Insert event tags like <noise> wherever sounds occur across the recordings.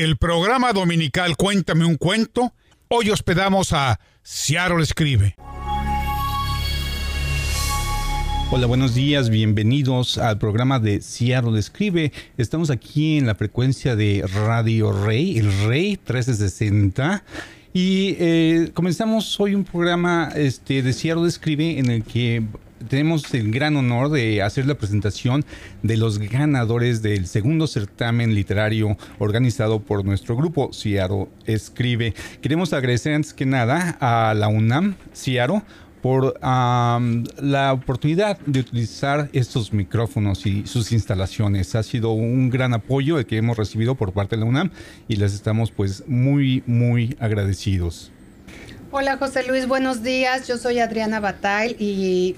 el programa dominical Cuéntame un cuento, hoy hospedamos a Ciaro Escribe. Hola, buenos días, bienvenidos al programa de Ciaro Escribe. Estamos aquí en la frecuencia de Radio Rey, el Rey 1360. Y eh, comenzamos hoy un programa este, de Ciaro Escribe en el que tenemos el gran honor de hacer la presentación de los ganadores del segundo certamen literario organizado por nuestro grupo Ciaro Escribe. Queremos agradecer antes que nada a la UNAM Ciaro por la oportunidad de utilizar estos micrófonos y sus instalaciones. Ha sido un gran apoyo el que hemos recibido por parte de la UNAM y les estamos pues muy, muy agradecidos. Hola José Luis, buenos días. Yo soy Adriana Batail y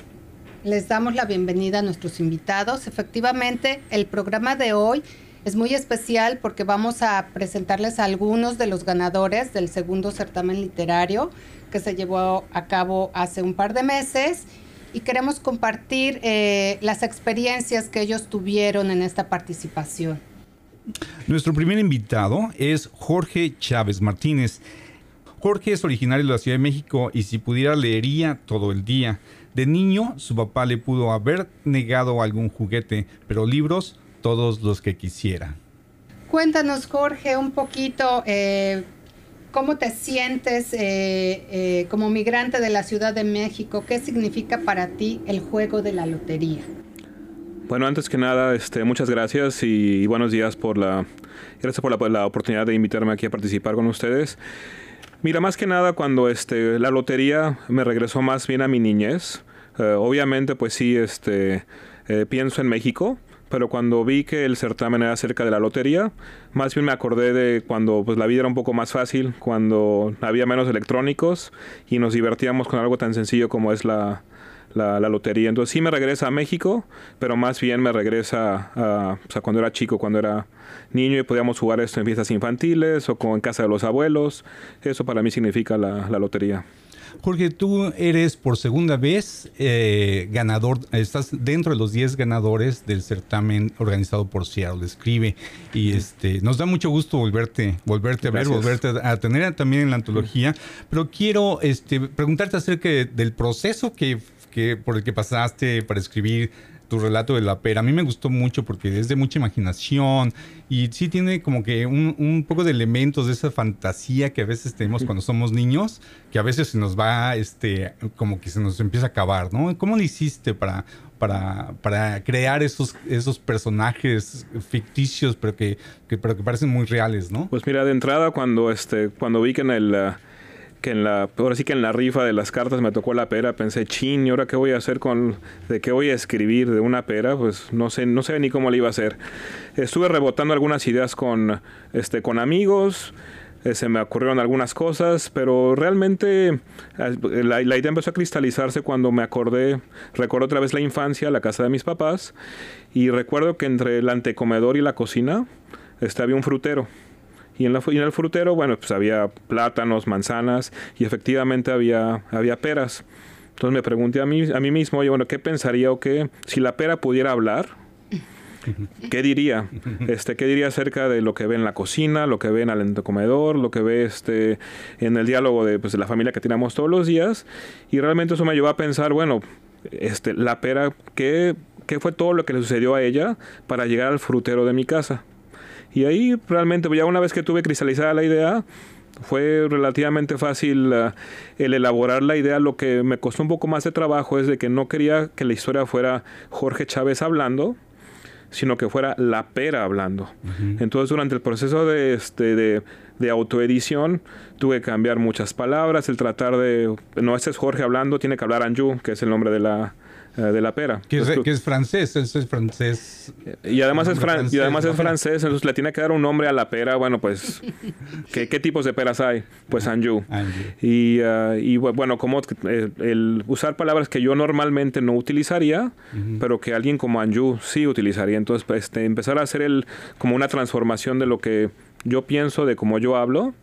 les damos la bienvenida a nuestros invitados. Efectivamente, el programa de hoy es muy especial porque vamos a presentarles a algunos de los ganadores del segundo certamen literario que se llevó a cabo hace un par de meses y queremos compartir eh, las experiencias que ellos tuvieron en esta participación. Nuestro primer invitado es Jorge Chávez Martínez. Jorge es originario de la Ciudad de México y si pudiera leería todo el día. De niño, su papá le pudo haber negado algún juguete, pero libros, todos los que quisiera. Cuéntanos, Jorge, un poquito eh, cómo te sientes eh, eh, como migrante de la Ciudad de México. ¿Qué significa para ti el juego de la lotería? Bueno, antes que nada, este, muchas gracias y, buenos días por la, gracias por la, oportunidad de invitarme aquí a participar con ustedes. Mira, más que nada cuando este, la lotería me regresó más bien a mi niñez. Eh, obviamente, pues sí, este, eh, pienso en México, pero cuando vi que el certamen era cerca de la lotería, más bien me acordé de cuando pues, la vida era un poco más fácil, cuando había menos electrónicos y nos divertíamos con algo tan sencillo como es la, la, lotería. Entonces sí me regresa a México, pero más bien me regresa a, cuando era chico, cuando era niño y podíamos jugar esto en fiestas infantiles o con, en casa de los abuelos. Eso para mí significa la, lotería. Jorge, tú eres por segunda vez eh, ganador, estás dentro de los 10 ganadores del certamen organizado por Seattle Escribe y este nos da mucho gusto volverte, volverte a ver, volverte a, tener también en la antología, pero quiero este, preguntarte acerca del proceso que por el que pasaste para escribir tu relato de la pera. A mí me gustó mucho porque es de mucha imaginación y sí tiene como que un, poco de elementos de esa fantasía que a veces tenemos cuando somos niños, que a veces se nos va, este, como que se nos empieza a acabar, ¿no? ¿Cómo lo hiciste para, para, para crear esos, esos personajes ficticios, pero que, pero que parecen muy reales, ¿no? Pues mira, de entrada cuando, este, cuando vi que en el... Uh, que en la, ahora sí que en la rifa de las cartas me tocó la pera, pensé, chin, ¿y ahora qué voy a hacer con, de qué voy a escribir de una pera? Pues no sé, no sé ni cómo le iba a hacer. Estuve rebotando algunas ideas con, este, con amigos, eh, se me ocurrieron algunas cosas, pero realmente eh, la, idea empezó a cristalizarse cuando me acordé, recuerdo otra vez la infancia, la casa de mis papás, y recuerdo que entre el antecomedor y la cocina este, había un frutero. Y en, la, en el frutero, bueno, pues había plátanos, manzanas y efectivamente había, había peras. Entonces me pregunté a mí, a mí mismo, oye, bueno, ¿qué pensaría o qué? Si la pera pudiera hablar, ¿qué diría? Este, ¿Qué diría acerca de lo que ve en la cocina, lo que ve en el entrecomedor, lo que ve este, en el diálogo de, pues, de la familia que tenemos todos los días? Y realmente eso me llevó a pensar, bueno, este, la pera, ¿qué, ¿qué fue todo lo que le sucedió a ella para llegar al frutero de mi casa? Y ahí realmente, ya una vez que tuve cristalizada la idea, fue relativamente fácil eh, el elaborar la idea. Lo que me costó un poco más de trabajo es de que no quería que la historia fuera Jorge Chávez hablando, sino que fuera la pera hablando. Entonces, durante el proceso de, este, de, de, autoedición, tuve que cambiar muchas palabras, el tratar de, no, este es Jorge hablando, tiene que hablar Anju, que es el nombre de la, de la pera. Que es, francés, es francés. Y además es, francés, y además es francés, entonces le tiene que dar un nombre a la pera. Bueno, pues, ¿qué, tipos de peras hay? Pues Anjou. Y, uh, y, bueno, como eh, el usar palabras que yo normalmente no utilizaría, pero que alguien como Anjou sí utilizaría. Entonces, pues, este, empezar a hacer el, como una transformación de lo que yo pienso, de cómo yo hablo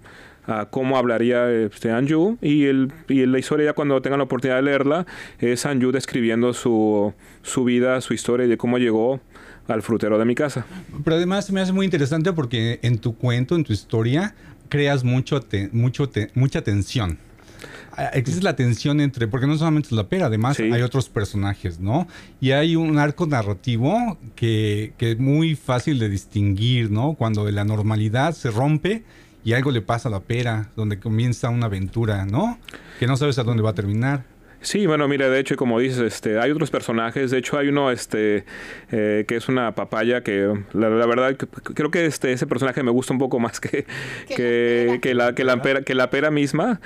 cómo hablaría este, Anju y, el, y la historia ya cuando tengan la oportunidad de leerla es Anju describiendo su, su vida, su historia y de cómo llegó al frutero de mi casa. Pero además me hace muy interesante porque en tu cuento, en tu historia, creas mucho, mucho mucha tensión. Existe la tensión entre, porque no solamente es la pera, además hay otros personajes, ¿no? Y hay un arco narrativo que, que, es muy fácil de distinguir, ¿no? Cuando la normalidad se rompe y algo le pasa a la pera, donde comienza una aventura, ¿no? Que no sabes a dónde va a terminar. Sí, bueno, mira, de hecho, como dices, este, hay otros personajes. De hecho, hay uno, este, eh, que es una papaya que, la, verdad, creo que este, ese personaje me gusta un poco más que, <laughs> que, que, la, que, la, pera, que la pera misma.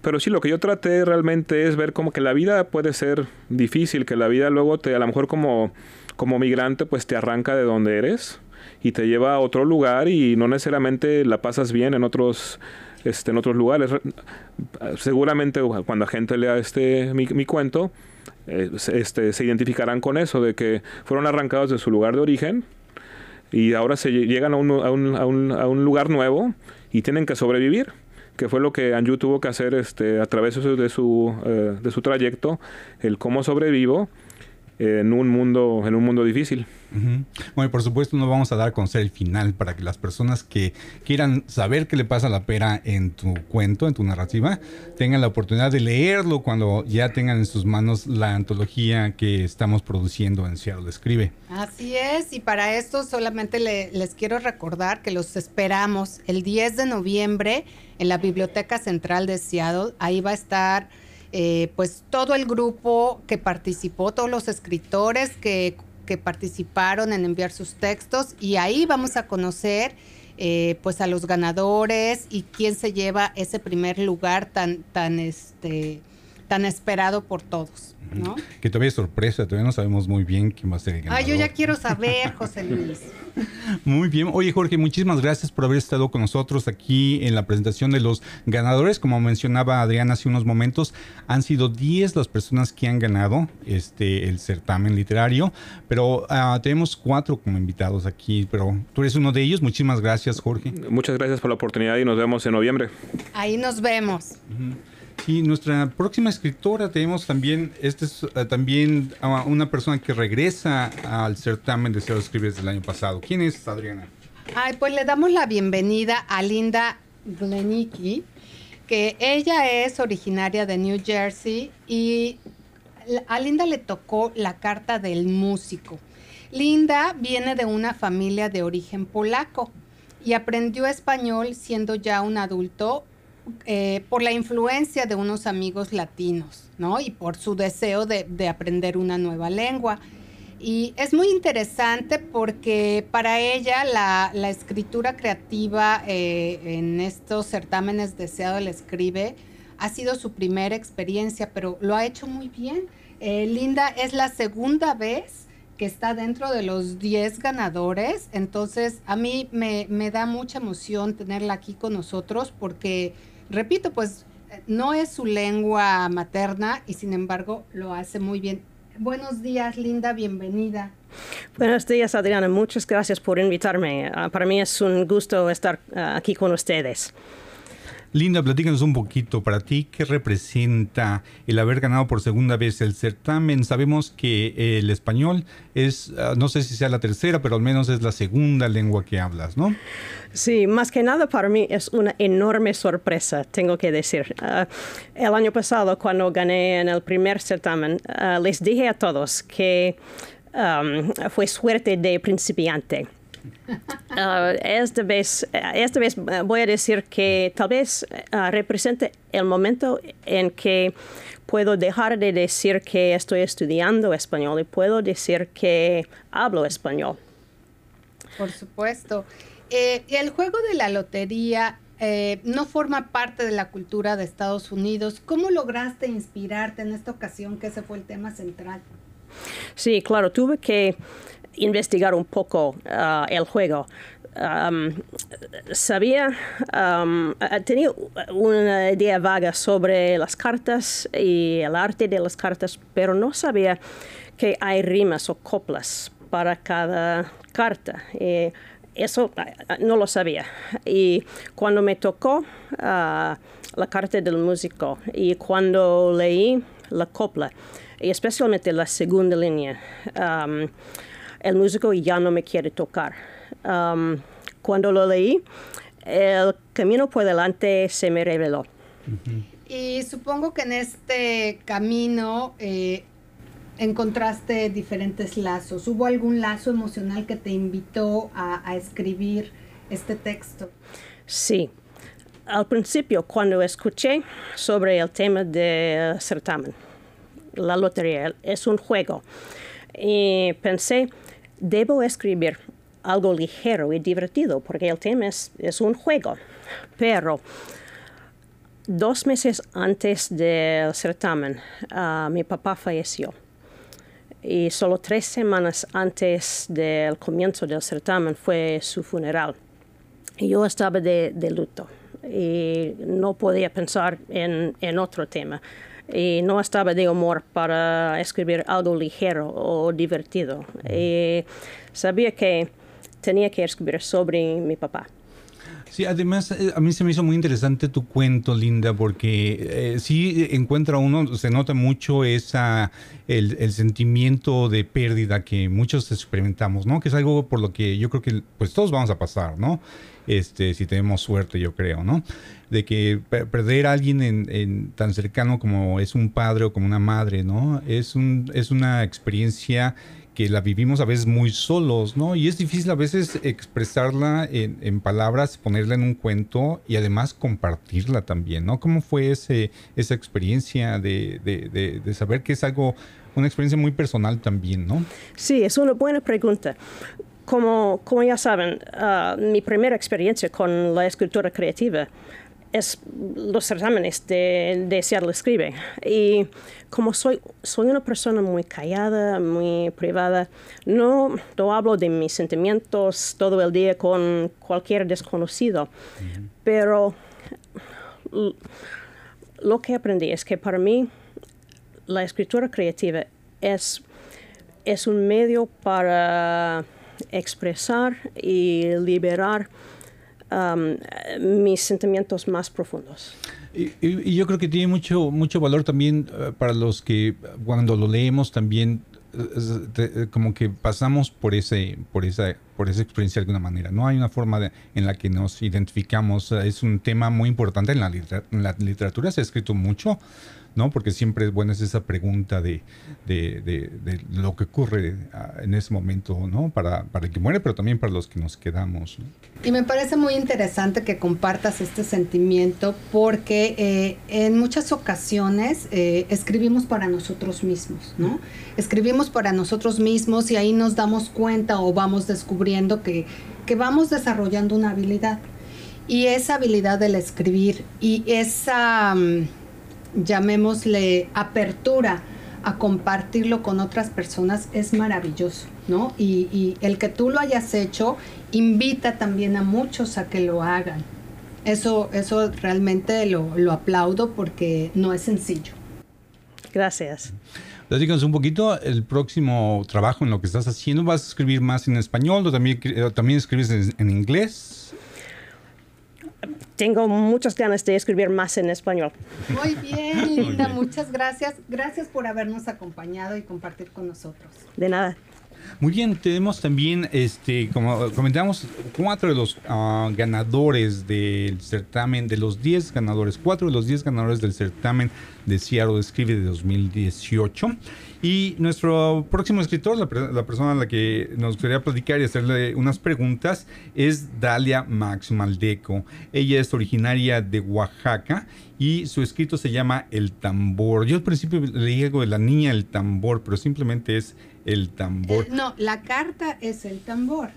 Pero sí, lo que yo traté realmente es ver como que la vida puede ser difícil, que la vida luego te, a lo mejor como, como migrante, pues te arranca de donde eres y te lleva a otro lugar y no necesariamente la pasas bien en otros este, en otros lugares. Seguramente cuando la gente lea este mi, cuento, eh, este, se identificarán con eso, de que fueron arrancados de su lugar de origen y ahora se llegan a un, a un, a un, a un lugar nuevo y tienen que sobrevivir que fue lo que Anju tuvo que hacer este, a través de su, de su, eh, de su trayecto, el cómo sobrevivo en un mundo, en un mundo difícil. Bueno, por supuesto no vamos a dar a conocer el final para que las personas que quieran saber qué le pasa a la pera en tu cuento, en tu narrativa, tengan la oportunidad de leerlo cuando ya tengan en sus manos la antología que estamos produciendo en Seattle Escribe. Así es, y para esto solamente les quiero recordar que los esperamos el 10 de noviembre en la Biblioteca Central de Seattle. Ahí va a estar eh, pues todo el grupo que participó, todos los escritores que, participaron en enviar sus textos y ahí vamos a conocer eh, pues a los ganadores y quién se lleva ese primer lugar tan, tan, este, tan esperado por todos. Que todavía es sorpresa, todavía no sabemos muy bien quién va a ser el ganador. Ah, yo ya quiero saber, <laughs> José Luis. muy bien. Oye, Jorge, muchísimas gracias por haber estado con nosotros aquí en la presentación de los ganadores. Como mencionaba Adriana hace unos momentos, han sido 10 las personas que han ganado este el certamen literario, pero ah, tenemos cuatro como invitados aquí, pero tú eres uno de ellos. Muchísimas gracias, Jorge. Muchas gracias por la oportunidad y nos vemos en noviembre. Ahí nos vemos. Y nuestra próxima escritora tenemos también, este es eh, también uh, una persona que regresa al certamen de Cero Escribes del año pasado. ¿Quién es Adriana? Ay, pues le damos la bienvenida a Linda Glenicki, que ella es originaria de New Jersey y a Linda le tocó la carta del músico. Linda viene de una familia de origen polaco y aprendió español siendo ya un adulto eh, por la influencia de unos amigos latinos, ¿no? Y por su deseo de, aprender una nueva lengua. Y es muy interesante porque para ella la, escritura creativa eh, en estos certámenes deseado le escribe ha sido su primera experiencia, pero lo ha hecho muy bien. Eh, Linda es la segunda vez que está dentro de los 10 ganadores, entonces a mí me, me da mucha emoción tenerla aquí con nosotros porque repito, pues no es su lengua materna y sin embargo lo hace muy bien. Buenos días, Linda, bienvenida. Buenos días, Adriana. Muchas gracias por invitarme. Ah, para mí es un gusto estar ah, aquí con ustedes. Linda, platícanos un poquito para ti qué representa el haber ganado por segunda vez el certamen. Sabemos que el español es, ah, no sé si sea la tercera, pero al menos es la segunda lengua que hablas, ¿no? Sí, más que nada para mí es una enorme sorpresa, tengo que decir. Ah, el año pasado, cuando gané en el primer certamen, ah, les dije a todos que fue suerte de principiante Uh, esta, vez, esta vez voy a decir que tal vez uh, represente el momento en que puedo dejar de decir que estoy estudiando español y puedo decir que hablo español. Por supuesto. Eh, el juego de la lotería eh, no forma parte de la cultura de Estados Unidos. ¿Cómo lograste inspirarte en esta ocasión que ese fue el tema central? Sí, claro, tuve que investigar un poco uh, el juego. Um, sabía, um, tenía una idea vaga sobre las cartas y el arte de las cartas, pero no sabía que hay rimas o coplas para cada carta. eso uh, no lo sabía. Y cuando me tocó uh, la carta del músico y cuando leí la copla, y especialmente la segunda línea, um, el músico ya no me quiere tocar. Um, cuando lo leí, el camino por delante se me reveló. Y supongo que en este camino eh, encontraste diferentes lazos. ¿Hubo algún lazo emocional que te invitó a, a escribir este texto? Sí. Al principio, cuando escuché sobre el tema del certamen, la lotería es un juego, y pensé, debo escribir algo ligero y divertido, porque el tema es, es un juego. Pero dos meses antes del certamen, uh, mi papá falleció. Y solo tres semanas antes del comienzo del certamen fue su funeral. Y yo estaba de, de luto y no podía pensar en, en, otro tema. Y no estaba de humor para escribir algo ligero o divertido. Sabía que tenía que escribir sobre mi papá. Sí, además eh, a mí se me hizo muy interesante tu cuento, Linda, porque eh, sí encuentra uno, se nota mucho esa, el, el, sentimiento de pérdida que muchos experimentamos, ¿no? Que es algo por lo que yo creo que pues todos vamos a pasar, ¿no? Este, si tenemos suerte, yo creo, ¿no? De que perder a alguien en, en, tan cercano como es un padre o como una madre, ¿no? Es, un, es una experiencia que la vivimos a veces muy solos, ¿no? Y es difícil a veces expresarla en, en, palabras, ponerla en un cuento y además compartirla también, ¿no? ¿Cómo fue ese, esa experiencia de, de, de, de, saber que es algo, una experiencia muy personal también, ¿no? Sí, es una buena pregunta. Como, como ya saben, uh, mi primera experiencia con la escritura creativa es los certámenes de, de Seattle Escribe. Y como soy, soy una persona muy callada, muy privada, no, no hablo de mis sentimientos todo el día con cualquier desconocido. Uh -huh. Pero lo que aprendí es que para mí la escritura creativa es, es un medio para expresar y liberar um, mis sentimientos más profundos. Y, y, yo creo que tiene mucho, mucho valor también uh, para los que cuando lo leemos también te, como que pasamos por ese por esa por esa experiencia de alguna manera no hay una forma de, en la que nos identificamos es un tema muy importante en la, en la literatura se ha escrito mucho ¿no? Porque siempre es buena esa pregunta de, de, de, lo que ocurre en ese momento, ¿no? Para, para, el que muere, pero también para los que nos quedamos. Y me parece muy interesante que compartas este sentimiento porque eh, en muchas ocasiones eh, escribimos para nosotros mismos, ¿no? Escribimos para nosotros mismos y ahí nos damos cuenta o vamos descubriendo que, que vamos desarrollando una habilidad. Y esa habilidad del escribir y esa... Um, llamémosle apertura a compartirlo con otras personas es maravilloso, ¿no? Y, y, el que tú lo hayas hecho invita también a muchos a que lo hagan. Eso, eso realmente lo, lo aplaudo porque no es sencillo. Gracias. Platícanos un poquito el próximo trabajo en lo que estás haciendo. ¿Vas a escribir más en español o también, también escribes en, en inglés? Tengo muchas ganas de escribir más en español. Muy bien, Linda, muchas gracias. Gracias por habernos acompañado y compartir con nosotros. De nada. Muy bien, tenemos también, este, como comentamos, cuatro de los uh, ganadores del certamen, de los diez ganadores, cuatro de los diez ganadores del certamen de Seattle Escribe de 2018. Y nuestro próximo escritor, la, la, persona a la que nos gustaría platicar y hacerle unas preguntas, es Dalia Max Maldeco. Ella es originaria de Oaxaca y su escrito se llama El tambor. Yo al principio leí algo de la niña del tambor, pero simplemente es el tambor. No, la carta es el tambor.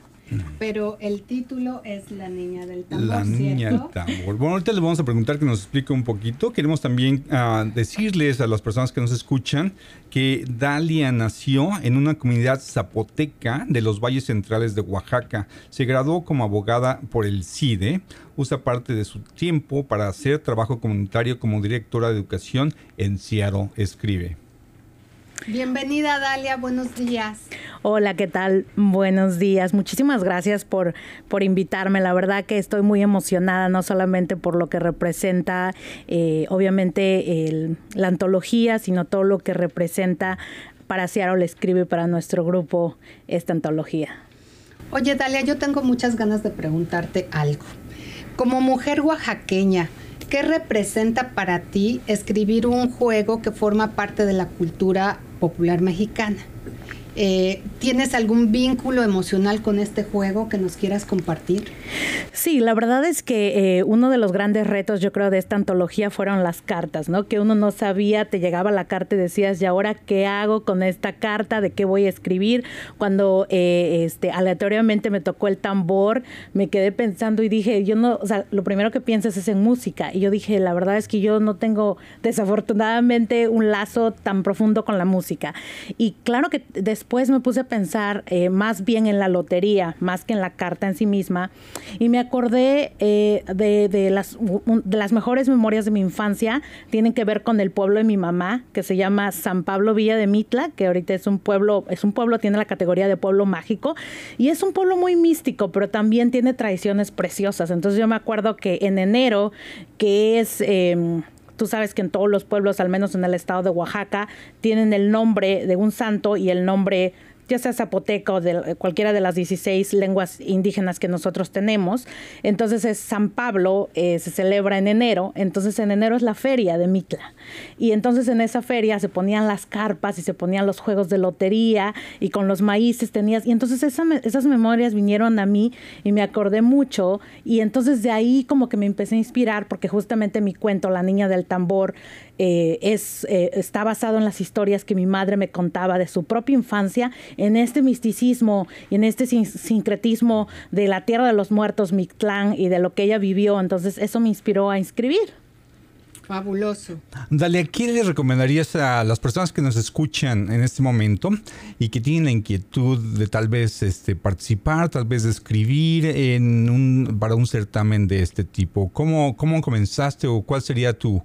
Pero el título es La Niña del Tambor. La Niña ¿cierto? del Tambor. Bueno, ahorita les vamos a preguntar que nos explique un poquito. Queremos también uh, decirles a las personas que nos escuchan que Dalia nació en una comunidad zapoteca de los valles centrales de Oaxaca. Se graduó como abogada por el CIDE. Usa parte de su tiempo para hacer trabajo comunitario como directora de educación en Seattle. Escribe. Bienvenida Dalia, buenos días. Hola, ¿qué tal? Buenos días. Muchísimas gracias por, por invitarme. La verdad que estoy muy emocionada, no solamente por lo que representa, eh, obviamente, el, la antología, sino todo lo que representa para Seattle Escribe, para nuestro grupo, esta antología. Oye, Dalia, yo tengo muchas ganas de preguntarte algo. Como mujer oaxaqueña, ¿qué representa para ti escribir un juego que forma parte de la cultura popular mexicana? Eh, ¿Tienes algún vínculo emocional con este juego que nos quieras compartir? Sí, la verdad es que eh, uno de los grandes retos, yo creo, de esta antología fueron las cartas, ¿no? Que uno no sabía, te llegaba la carta y decías, ¿y ahora qué hago con esta carta? ¿De qué voy a escribir? Cuando eh, este, aleatoriamente me tocó el tambor, me quedé pensando y dije, yo no, o sea, lo primero que piensas es en música. Y yo dije, la verdad es que yo no tengo, desafortunadamente, un lazo tan profundo con la música. Y claro que después después me puse a pensar eh, más bien en la lotería, más que en la carta en sí misma, y me acordé eh, de, las, de las mejores memorias de mi infancia, tienen que ver con el pueblo de mi mamá, que se llama San Pablo Villa de Mitla, que ahorita es un pueblo, es un pueblo, tiene la categoría de pueblo mágico, y es un pueblo muy místico, pero también tiene tradiciones preciosas. Entonces yo me acuerdo que en enero, que es... Em, Tú sabes que en todos los pueblos, al menos en el estado de Oaxaca, tienen el nombre de un santo y el nombre ya sea zapoteca o de cualquiera de las 16 lenguas indígenas que nosotros tenemos. Entonces es San Pablo, eh, se celebra en enero, entonces en enero es la feria de Mitla. Y entonces en esa feria se ponían las carpas y se ponían los juegos de lotería y con los maíces tenías, y entonces esas memorias vinieron a mí y me acordé mucho y entonces de ahí como que me empecé a inspirar porque justamente mi cuento, La Niña del Tambor, eh, es, eh, está basado en las historias que mi madre me contaba de su propia infancia, en este misticismo y en este sincretismo de la tierra de los muertos, Mictlán, y de lo que ella vivió. Entonces eso me inspiró a inscribir. Fabuloso. Dale, ¿qué le recomendarías a las personas que nos escuchan en este momento y que tienen la inquietud de tal vez este, participar, tal vez escribir en un, para un certamen de este tipo? ¿Cómo, ¿Cómo comenzaste o cuál sería tu,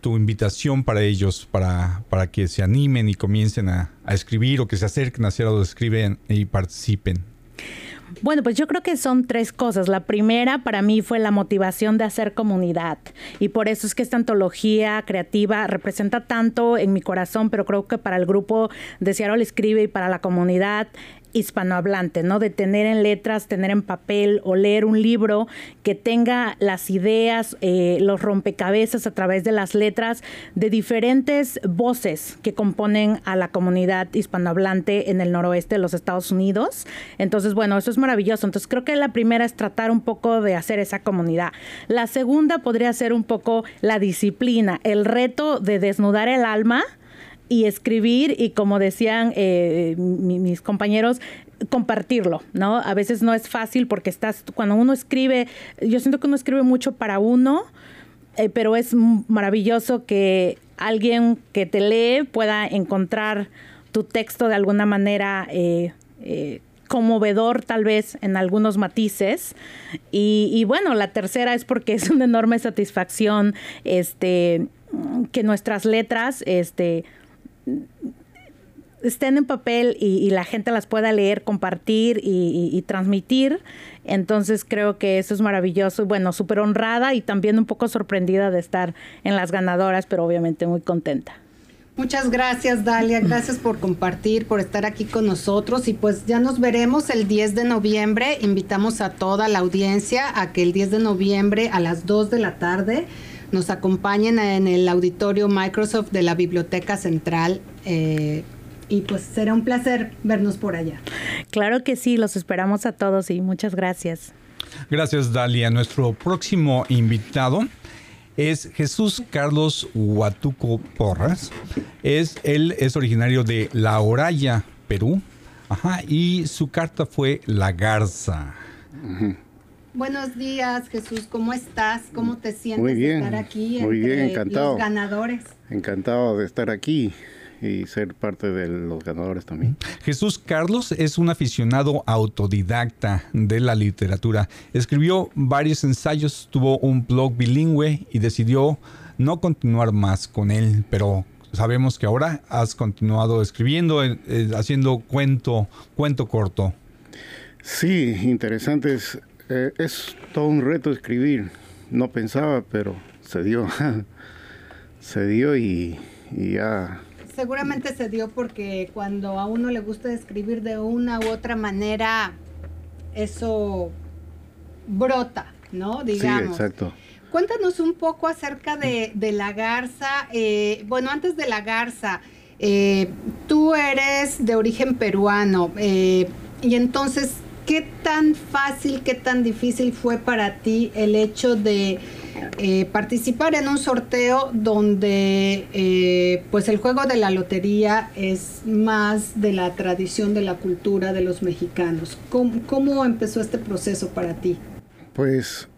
tu invitación para ellos, para, para que se animen y comiencen a, escribir o que se acerquen a hacer lo escriben y participen? Bueno, pues yo creo que son tres cosas. La primera para mí fue la motivación de hacer comunidad y por eso es que esta antología creativa representa tanto en mi corazón, pero creo que para el grupo de Seattle Escribe y para la comunidad hispanohablante, ¿no? De tener en letras, tener en papel o leer un libro que tenga las ideas, eh, los rompecabezas a través de las letras de diferentes voces que componen a la comunidad hispanohablante en el noroeste de los Estados Unidos. Entonces, bueno, eso es maravilloso. Entonces, creo que la primera es tratar un poco de hacer esa comunidad. La segunda podría ser un poco la disciplina, el reto de desnudar el alma y escribir y como decían eh, mis compañeros, compartirlo, ¿no? A veces no es fácil porque estás, cuando uno escribe, yo siento que uno escribe mucho para uno, eh, pero es maravilloso que alguien que te lee pueda encontrar tu texto de alguna manera eh, conmovedor tal vez en algunos matices. Y, y, bueno, la tercera es porque es una enorme satisfacción este, que nuestras letras este, estén en papel y, la gente las pueda leer, compartir y, transmitir. Entonces creo que eso es maravilloso. Bueno, súper honrada y también un poco sorprendida de estar en las ganadoras, pero obviamente muy contenta. Muchas gracias, Dalia. Gracias por compartir, por estar aquí con nosotros. Y pues ya nos veremos el 10 de noviembre. Invitamos a toda la audiencia a que el 10 de noviembre a las 2 de la tarde nos acompañen en el auditorio Microsoft de la Biblioteca Central. Eh, y pues será un placer vernos por allá. Claro que sí, los esperamos a todos y muchas gracias. Gracias, Dalia. Nuestro próximo invitado es Jesús Carlos Huatuco Porras. Es, él es originario de La Oraya, Perú. Ajá, y su carta fue La Garza. Buenos días, Jesús. ¿Cómo estás? ¿Cómo te sientes muy bien, de estar aquí muy bien, encantado. los ganadores? Encantado de estar aquí y ser parte de los ganadores también. Jesús Carlos es un aficionado autodidacta de la literatura. Escribió varios ensayos, tuvo un blog bilingüe y decidió no continuar más con él, pero sabemos que ahora has continuado escribiendo, eh, eh, haciendo cuento, cuento corto. Sí, interesante. Es, eh, es todo un reto escribir. No pensaba, pero se dio. <laughs> se dio y, ya seguramente se dio porque cuando a uno le gusta escribir de una u otra manera, eso brota, ¿no? Digamos. Sí, exacto. Cuéntanos un poco acerca de, la garza. Eh, bueno, antes de la garza, eh, tú eres de origen peruano eh, y entonces, ¿qué tan fácil, qué tan difícil fue para ti el hecho de participar en un sorteo donde pues el juego de la lotería es más de la tradición, de la cultura de los mexicanos? cómo empezó este proceso para ti? Pues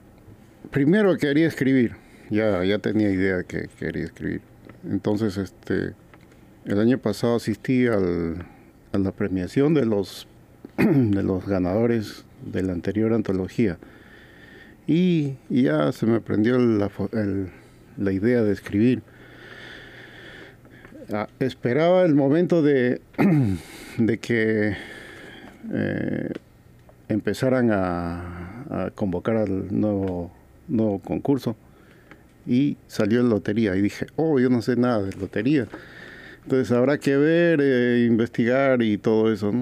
primero quería escribir, ya, ya tenía idea que quería escribir. Entonces, este, el año pasado asistí a la premiación de los, <clears throat> de los ganadores de la anterior antología. Y, ya se me prendió la, la idea de escribir. Ah, esperaba el momento de, <clears throat> de que eh, empezaran a, convocar al nuevo nuevo concurso y salió en lotería y dije, oh, yo no sé nada de lotería. Entonces habrá que ver, eh, investigar y todo eso.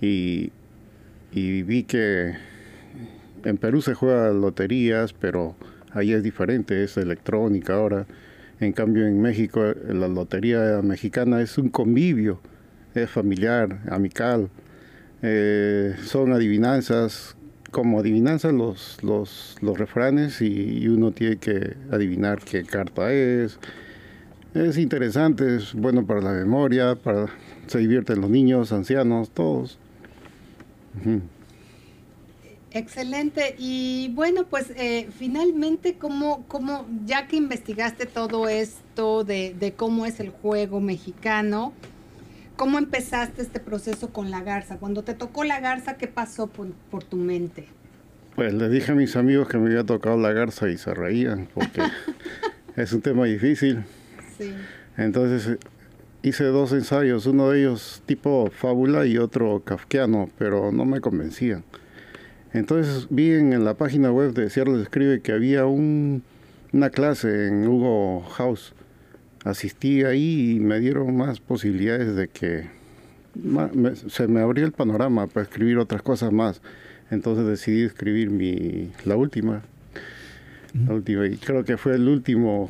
Y, y vi que en Perú se juega loterías, pero ahí es diferente, es electrónica ahora. En cambio en México la lotería mexicana es un convivio, es familiar, amical. Eh, son adivinanzas como adivinanza los, los, los refranes y, uno tiene que adivinar qué carta es. Es interesante, es bueno para la memoria, para se divierten los niños, ancianos, todos. Excelente. Y bueno, pues eh, finalmente, ¿cómo, ¿cómo, ya que investigaste todo esto de, de, cómo es el juego mexicano, ¿Cómo empezaste este proceso con la garza? Cuando te tocó la garza, ¿qué pasó por, tu mente? Pues le dije a mis amigos que me había tocado la garza y se reían porque <laughs> es un tema difícil. Sí. Entonces hice dos ensayos, uno de ellos tipo fábula y otro kafkiano, pero no me convencían. Entonces vi en, la página web de Cierro Escribe que había un, una clase en Hugo House asistí ahí y me dieron más posibilidades de que se me abrió el panorama para escribir otras cosas más. Entonces decidí escribir mi, la última. La última. Y creo que fue el último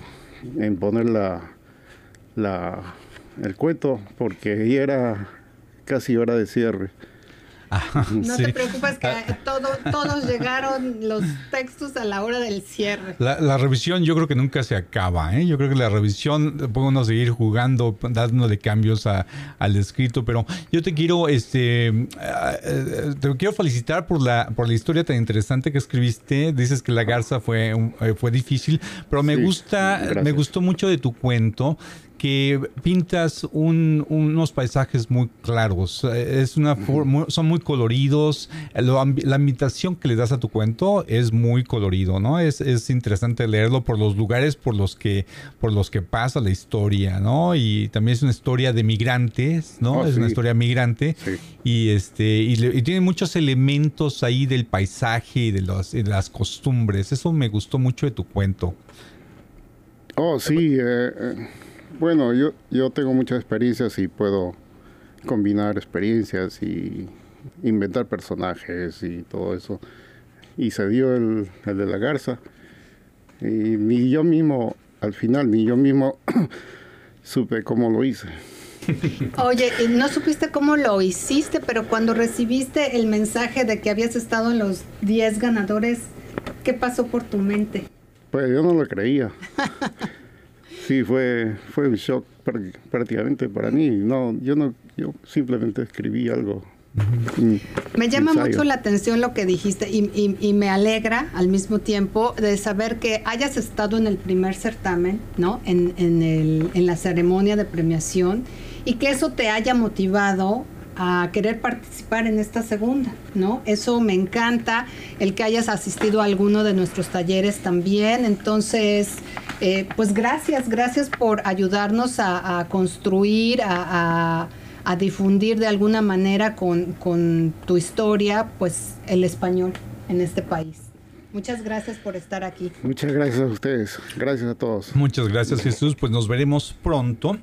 en poner la, la, el cuento porque ya era casi hora de cierre no te preocupes que ah. todos llegaron los textos a la hora del cierre. La, revisión yo creo que nunca se acaba, ¿eh? Yo creo que la revisión podemos seguir jugando, dándole cambios al escrito, pero yo te quiero, este, eh, te quiero felicitar por la, por la historia tan interesante que escribiste. Dices que la garza fue, eh, fue difícil, pero me gusta, me gustó mucho de tu cuento que pintas unos paisajes muy claros. Es una son muy coloridos. la ambientación que le das a tu cuento es muy colorido, ¿no? Es, interesante leerlo por los lugares por los que por los que pasa la historia, ¿no? Y también es una historia de migrantes, ¿no? Oh, es una historia migrante y este y, tiene muchos elementos ahí del paisaje y de, los, de las costumbres. Eso me gustó mucho de tu cuento. Oh, sí. Eh, eh, bueno, yo, yo tengo muchas experiencias y puedo combinar experiencias y inventar personajes y todo eso. Y se dio el, el de la garza. Y ni yo mismo, al final, ni yo mismo <clears throat> supe cómo lo hice. <laughs> Oye, no supiste cómo lo hiciste, pero cuando recibiste el mensaje de que habías estado en los 10 ganadores, ¿qué pasó por tu mente? Pues yo no lo creía. <laughs> Sí, fue, fue un shock prácticamente para mí. No, yo no, yo simplemente escribí algo. Me llama mucho la atención lo que dijiste y, me alegra al mismo tiempo de saber que hayas estado en el primer certamen, ¿no? En, en, el, en la ceremonia de premiación y que eso te haya motivado a querer participar en esta segunda, ¿no? Eso me encanta, el que hayas asistido a alguno de nuestros talleres también. Entonces, eh, pues gracias, gracias por ayudarnos a, construir, a, difundir de alguna manera con, con tu historia, pues el español en este país. Muchas gracias por estar aquí. Muchas gracias a ustedes. Gracias a todos. Muchas gracias Jesús. Pues nos veremos pronto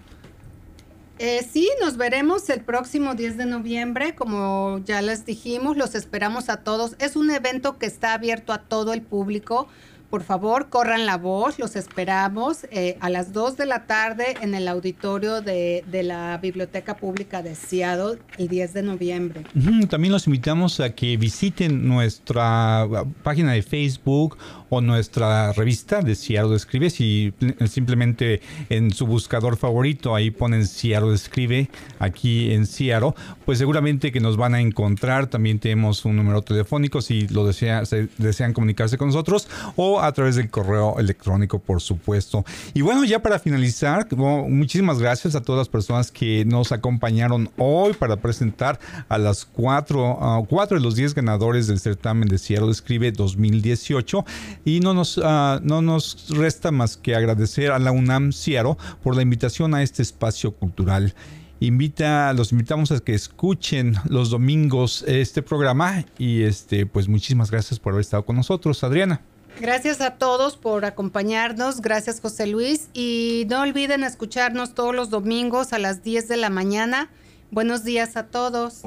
Eh, sí, nos veremos el próximo 10 de noviembre, como ya les dijimos, los esperamos a todos. Es un evento que está abierto a todo el público. Por favor, corran la voz, los esperamos eh, a las 2 de la tarde en el auditorio de, la Biblioteca Pública de Seattle el 10 de noviembre. También los invitamos a que visiten nuestra página de Facebook o nuestra revista de Seattle Escribe. Si simplemente en su buscador favorito ahí ponen Seattle Escribe aquí en Seattle, pues seguramente que nos van a encontrar. También tenemos un número telefónico si lo desean, desean comunicarse con nosotros o a través del correo electrónico, por supuesto. Y bueno, ya para finalizar, muchísimas gracias a todas las personas que nos acompañaron hoy para presentar a las cuatro, cuatro de los diez ganadores del certamen de Seattle Escribe 2018. Y no nos, ah, no nos resta más que agradecer a la UNAM Ciaro por la invitación a este espacio cultural. Invita, los invitamos a que escuchen los domingos este programa y este, pues muchísimas gracias por haber estado con nosotros, Adriana. Gracias a todos por acompañarnos, gracias José Luis y no olviden escucharnos todos los domingos a las 10 de la mañana. Buenos días a todos.